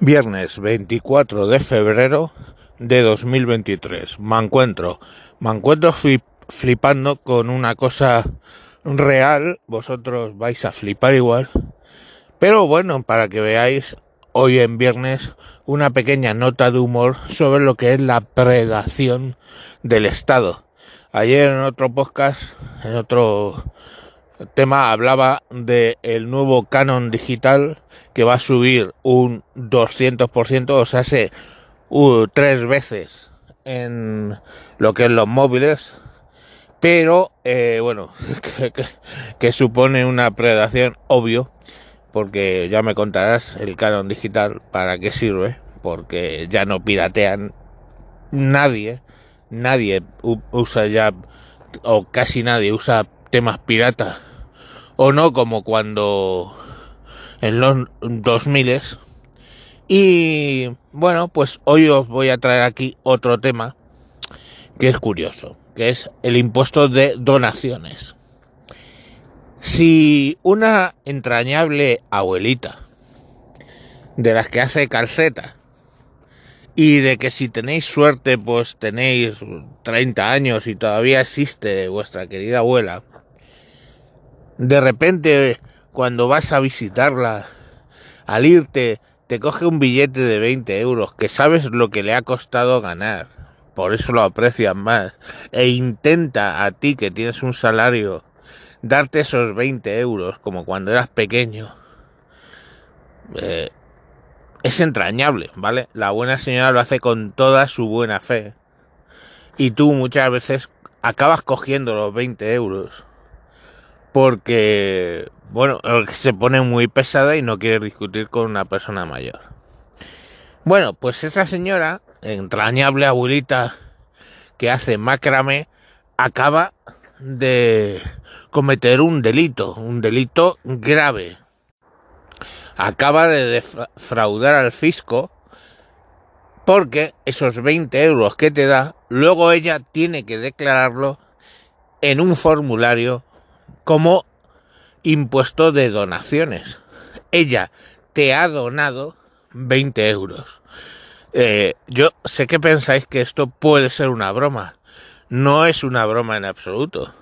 Viernes 24 de febrero de 2023. Me encuentro, me encuentro flip- flipando con una cosa real. Vosotros vais a flipar igual. Pero bueno, para que veáis hoy en viernes una pequeña nota de humor sobre lo que es la predación del Estado. Ayer en otro podcast, en otro tema hablaba de el nuevo canon digital que va a subir un 200%, o sea, se uh, tres veces en lo que es los móviles, pero eh, bueno, que, que, supone una predación obvio, porque ya me contarás el canon digital para qué sirve, porque ya no piratean nadie, nadie usa ya, o casi nadie usa temas pirata o no como cuando en los 2000 y bueno pues hoy os voy a traer aquí otro tema que es curioso que es el impuesto de donaciones. Si una entrañable abuelita de las que hace calceta y de que si tenéis suerte pues tenéis 30 años y todavía existe vuestra querida abuela de repente cuando vas a visitarla, al irte, te coge un billete de 20 euros que sabes lo que le ha costado ganar, por eso lo aprecian más, e intenta a ti que tienes un salario darte esos 20 euros como cuando eras pequeño. Eh, es entrañable, ¿vale? La buena señora lo hace con toda su buena fe. Y tú muchas veces acabas cogiendo los 20 euros porque, bueno, se pone muy pesada y no quiere discutir con una persona mayor. Bueno, pues esa señora, entrañable abuelita que hace macrame, acaba de cometer un delito, un delito grave. Acaba de defraudar al fisco porque esos 20 euros que te da, luego ella tiene que declararlo en un formulario como impuesto de donaciones. Ella te ha donado 20 euros. Eh, yo sé que pensáis que esto puede ser una broma. No es una broma en absoluto.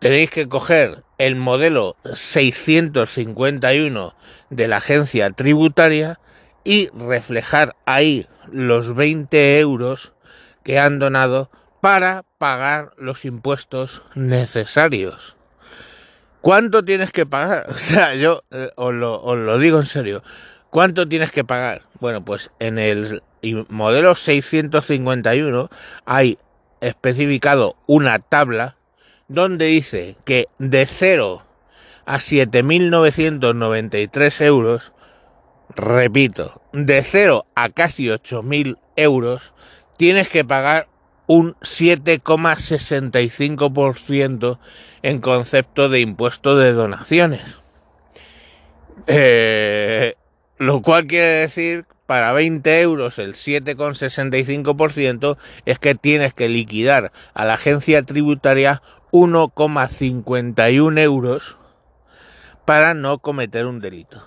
Tenéis que coger el modelo 651 de la agencia tributaria y reflejar ahí los 20 euros que han donado para pagar los impuestos necesarios. ¿Cuánto tienes que pagar? O sea, yo eh, os, lo, os, lo, digo en serio. ¿Cuánto tienes que pagar? Bueno, pues en el modelo 651 hay especificado una tabla donde dice que de 0 a 7.993 euros, repito, de 0 a casi 8.000 euros, tienes que pagar un 7,65% en concepto de impuesto de donaciones. Eh, lo cual quiere decir, para 20 euros el 7,65% es que tienes que liquidar a la agencia tributaria 1,51 euros para no cometer un delito.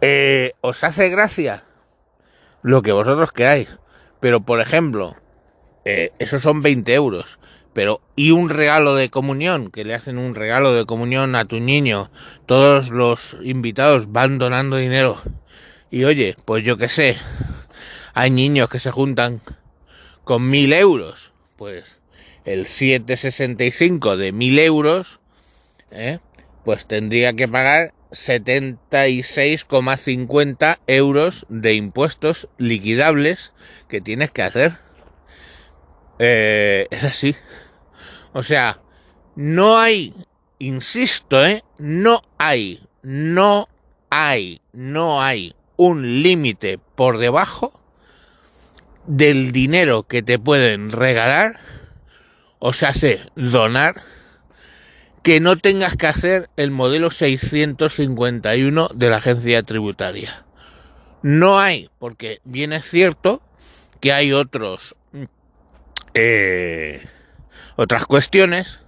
Eh, ¿Os hace gracia? Lo que vosotros queráis. Pero, por ejemplo, eh, esos son 20 euros. Pero, ¿y un regalo de comunión? Que le hacen un regalo de comunión a tu niño. Todos los invitados van donando dinero. Y oye, pues yo qué sé, hay niños que se juntan con mil euros. Pues el 765 de mil euros, ¿eh? pues tendría que pagar 76,50 euros de impuestos liquidables que tienes que hacer. Eh, es así. O sea, no hay, insisto, ¿eh? No hay, no hay, no hay un límite por debajo del dinero que te pueden regalar, o sea, se donar, que no tengas que hacer el modelo 651 de la agencia tributaria. No hay, porque bien es cierto que hay otros eh, otras cuestiones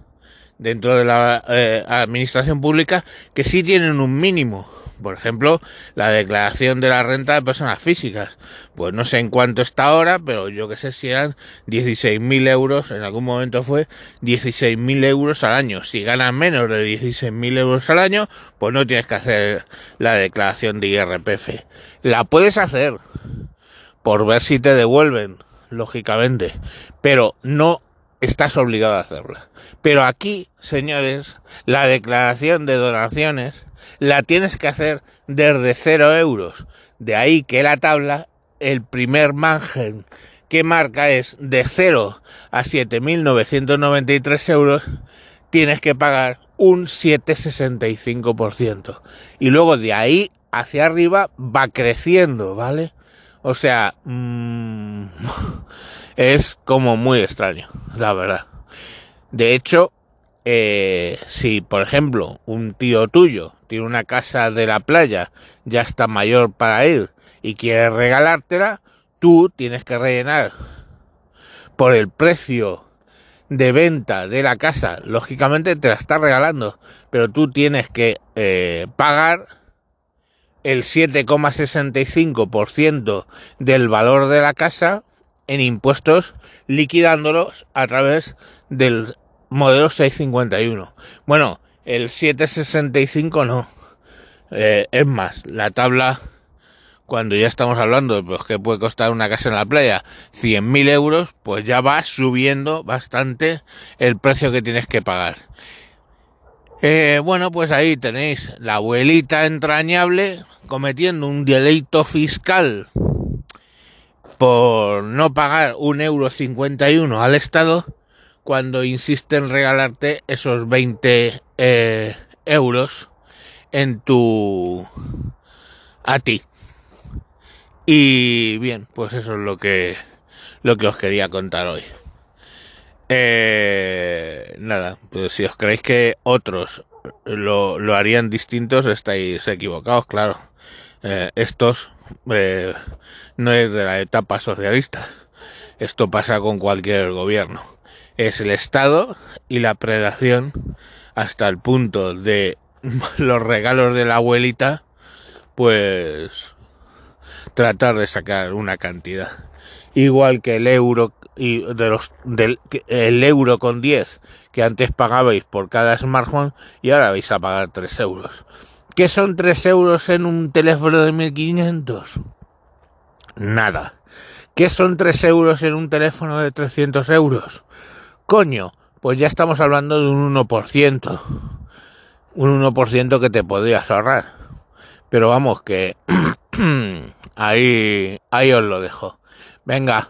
dentro de la eh, administración pública que sí tienen un mínimo, Por ejemplo, la declaración de la renta de personas físicas. Pues no sé en cuánto está ahora, pero yo que sé si eran 16.000 euros, en algún momento fue 16.000 euros al año. Si ganas menos de 16.000 euros al año, pues no tienes que hacer la declaración de IRPF. La puedes hacer por ver si te devuelven, lógicamente, pero no estás obligado a hacerla. Pero aquí, señores, la declaración de donaciones la tienes que hacer desde cero euros. De ahí que la tabla, el primer margen que marca es de 0 a 7.993 euros, tienes que pagar un 7,65%. Y luego de ahí hacia arriba va creciendo, ¿vale? O sea, mmm, es como muy extraño, la verdad. De hecho, eh, si por ejemplo un tío tuyo tiene una casa de la playa, ya está mayor para ir y quiere regalártela, tú tienes que rellenar por el precio de venta de la casa, lógicamente te la está regalando, pero tú tienes que eh, pagar el 7,65% del valor de la casa en impuestos liquidándolos a través del modelo 651. Bueno, el 765 no. Eh, es más, la tabla, cuando ya estamos hablando de pues, que puede costar una casa en la playa 100.000 euros, pues ya va subiendo bastante el precio que tienes que pagar. Eh, bueno, pues ahí tenéis la abuelita entrañable cometiendo un delito fiscal por no pagar un euro 51 al Estado cuando insiste en regalarte esos 20 eh, euros en tu a ti. Y bien, pues eso es lo que lo que os quería contar hoy. Eh, nada, pues si os creéis que otros lo, lo harían distintos, estáis equivocados, claro. Eh, estos eh, no es de la etapa socialista. Esto pasa con cualquier gobierno es el Estado y la predación hasta el punto de los regalos de la abuelita, pues tratar de sacar una cantidad. Igual que el euro y de los del el euro con 10 que antes pagabais por cada smartphone y ahora vais a pagar 3 euros. ¿Qué son 3 euros en un teléfono de 1500? Nada. ¿Qué son 3 euros en un teléfono de 300 euros? Coño, pues ya estamos hablando de un 1%. Un 1% que te podrías ahorrar. Pero vamos, que ahí, ahí os lo dejo. Venga,